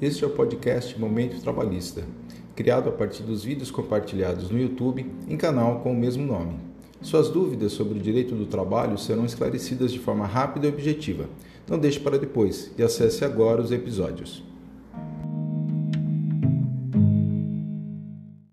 Este é o podcast Momento Trabalhista, criado a partir dos vídeos compartilhados no YouTube em canal com o mesmo nome. Suas dúvidas sobre o direito do trabalho serão esclarecidas de forma rápida e objetiva. Não deixe para depois e acesse agora os episódios.